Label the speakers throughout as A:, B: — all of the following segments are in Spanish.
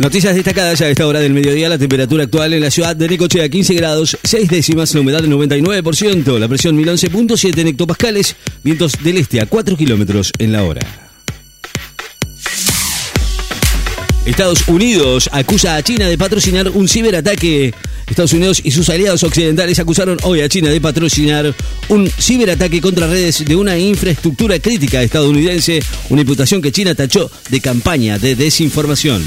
A: Noticias destacadas a esta hora del mediodía. La temperatura actual en la ciudad de Necochea 15 grados, 6 décimas, la humedad del 99%, la presión 1011.7 en hectopascales, vientos del este a 4 kilómetros en la hora. Estados Unidos acusa a China de patrocinar un ciberataque. Estados Unidos y sus aliados occidentales acusaron hoy a China de patrocinar un ciberataque contra redes de una infraestructura crítica estadounidense, una imputación que China tachó de campaña de desinformación.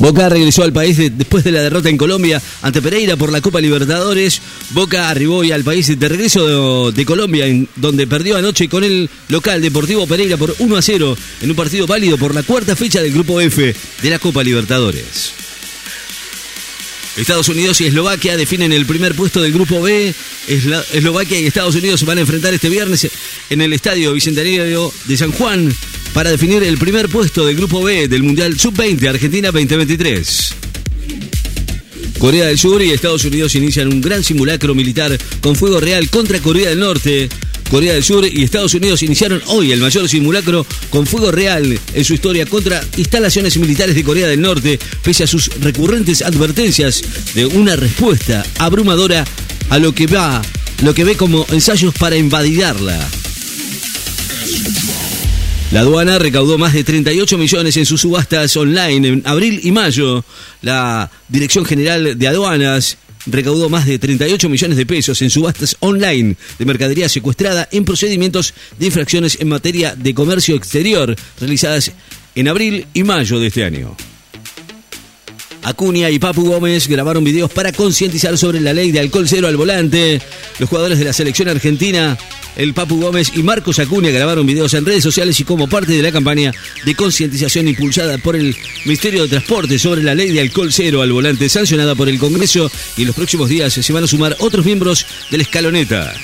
A: Boca regresó al país después de la derrota en Colombia ante Pereira por la Copa Libertadores. Boca arribó hoy al país de regreso de, Colombia, donde perdió anoche con el local Deportivo Pereira por 1 a 0 en un partido válido por la cuarta fecha del Grupo F de la Copa Libertadores. Estados Unidos y Eslovaquia definen el primer puesto del Grupo B. Eslovaquia y Estados Unidos se van a enfrentar este viernes en el Estadio Bicentenario de San Juan para definir el primer puesto del Grupo B del Mundial Sub-20 Argentina 2023. Corea del Sur y Estados Unidos inician un gran simulacro militar con fuego real contra Corea del Norte. Corea del Sur y Estados Unidos iniciaron hoy el mayor simulacro con fuego real en su historia contra instalaciones militares de Corea del Norte, pese a sus recurrentes advertencias de una respuesta abrumadora a lo que va, lo que ve como ensayos para invadidarla. La aduana recaudó más de 38 millones en sus subastas online en abril y mayo. La Dirección General de Aduanas recaudó más de 38 millones de pesos en subastas online de mercadería secuestrada en procedimientos de infracciones en materia de comercio exterior realizadas en abril y mayo de este año. Acuña y Papu Gómez grabaron videos para concientizar sobre la ley de alcohol cero al volante. Los jugadores de la selección argentina el Papu Gómez y Marcos Acuña grabaron videos en redes sociales y como parte de la campaña de concientización impulsada por el Ministerio de Transporte sobre la ley de alcohol cero al volante sancionada por el Congreso y en los próximos días se van a sumar otros miembros de la escaloneta.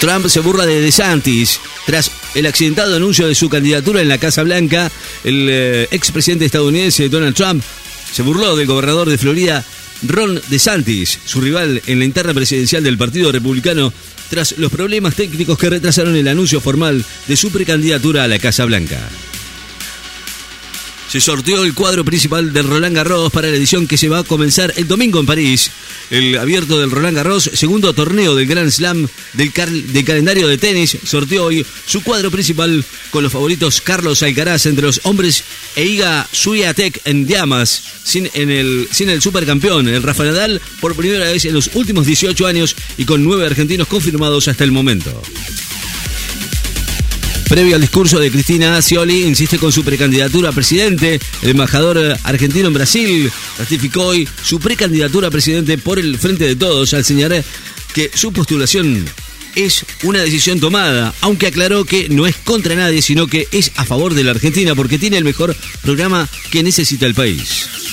A: Trump se burla de DeSantis tras el accidentado anuncio de su candidatura en la Casa Blanca. El eh, expresidente estadounidense Donald Trump se burló del gobernador de Florida Ron DeSantis, su rival en la interna presidencial del Partido Republicano, tras los problemas técnicos que retrasaron el anuncio formal de su precandidatura a la Casa Blanca. Se sorteó el cuadro principal del Roland Garros para la edición que se va a comenzar el domingo en París. El abierto del Roland Garros, segundo torneo del Grand Slam del, calendario de tenis, sorteó hoy su cuadro principal con los favoritos Carlos Alcaraz entre los hombres e Iga Swiatek en llamas, sin, en el, sin el supercampeón, el Rafa Nadal, por primera vez en los últimos 18 años y con nueve argentinos confirmados hasta el momento. Previo al discurso de Cristina Scioli, insiste con su precandidatura a presidente. El embajador argentino en Brasil ratificó hoy su precandidatura a presidente por el Frente de Todos al señalar que su postulación es una decisión tomada, aunque aclaró que no es contra nadie, sino que es a favor de la Argentina porque tiene el mejor programa que necesita el país.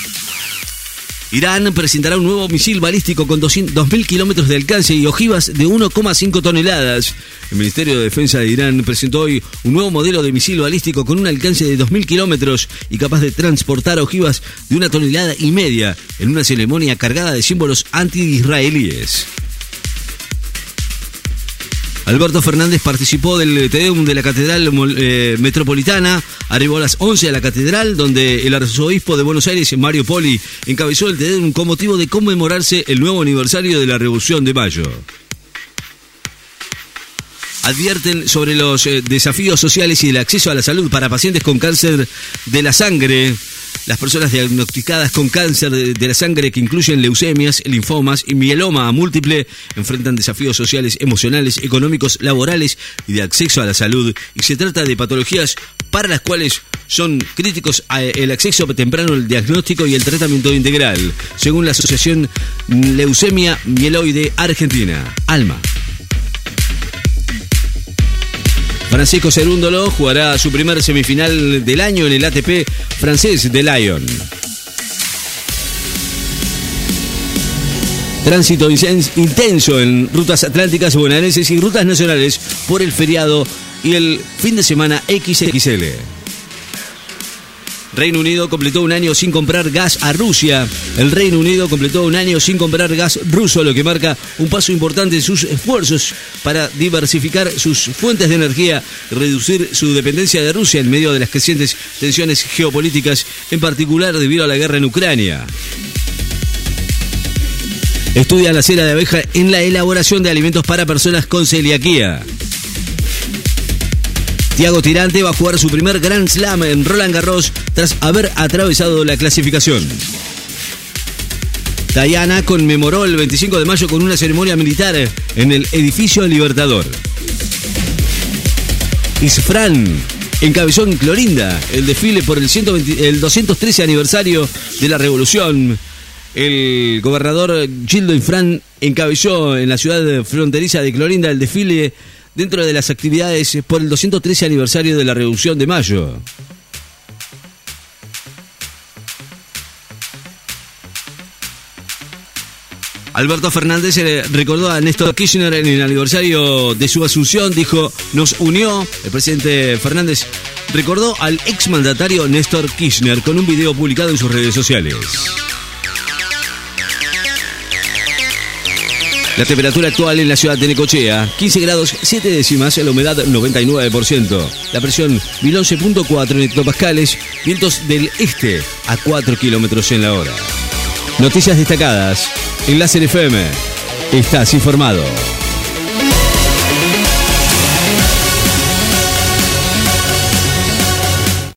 A: Irán presentará un nuevo misil balístico con 2.000 kilómetros de alcance y ojivas de 1,5 toneladas. El Ministerio de Defensa de Irán presentó hoy un nuevo modelo de misil balístico con un alcance de 2.000 kilómetros y capaz de transportar ojivas de una tonelada y media en una ceremonia cargada de símbolos anti-israelíes. Alberto Fernández participó del Tedeum de la Catedral eh, Metropolitana, arribó a las 11 a la Catedral, donde el arzobispo de Buenos Aires, Mario Poli, encabezó el Tedeum con motivo de conmemorarse el nuevo aniversario de la Revolución de Mayo advierten sobre los eh, desafíos sociales y el acceso a la salud para pacientes con cáncer de la sangre. Las personas diagnosticadas con cáncer de la sangre que incluyen leucemias, linfomas y mieloma múltiple enfrentan desafíos sociales, emocionales, económicos, laborales y de acceso a la salud. Y se trata de patologías para las cuales son críticos el acceso temprano al diagnóstico y el tratamiento integral, según la Asociación Leucemia Mieloide Argentina, ALMA. Francisco Cerúndolo jugará su primer semifinal del año en el ATP francés de Lyon. Tránsito intenso en rutas atlánticas bonaerenses y rutas nacionales por el feriado y el fin de semana XXL. Reino Unido completó un año sin comprar gas a Rusia. El Reino Unido completó un año sin comprar gas ruso, lo que marca un paso importante en sus esfuerzos para diversificar sus fuentes de energía reducir su dependencia de Rusia en medio de las crecientes tensiones geopolíticas, en particular debido a la guerra en Ucrania. Estudia la cera de abeja en la elaboración de alimentos para personas con celiaquía. Tiago Tirante va a jugar su primer Grand Slam en Roland Garros tras haber atravesado la clasificación. Diana conmemoró el 25 de mayo con una ceremonia militar en el edificio Libertador. Isfran encabezó en Clorinda el desfile por el, 120 el 213 aniversario de la Revolución. El gobernador Gildo Infran encabezó en la ciudad fronteriza de Clorinda el desfile dentro de las actividades por el 213 aniversario de la Revolución de Mayo. Alberto Fernández recordó a Néstor Kirchner en el aniversario de su asunción, dijo, nos unió, el presidente Fernández recordó al exmandatario Néstor Kirchner con un video publicado en sus redes sociales. La temperatura actual en la ciudad de Necochea, 15 grados 7 décimas, la humedad 99%. La presión 1011.4 en hectopascales, vientos del este a 4 kilómetros en la hora. Noticias destacadas en Láser FM. Estás informado.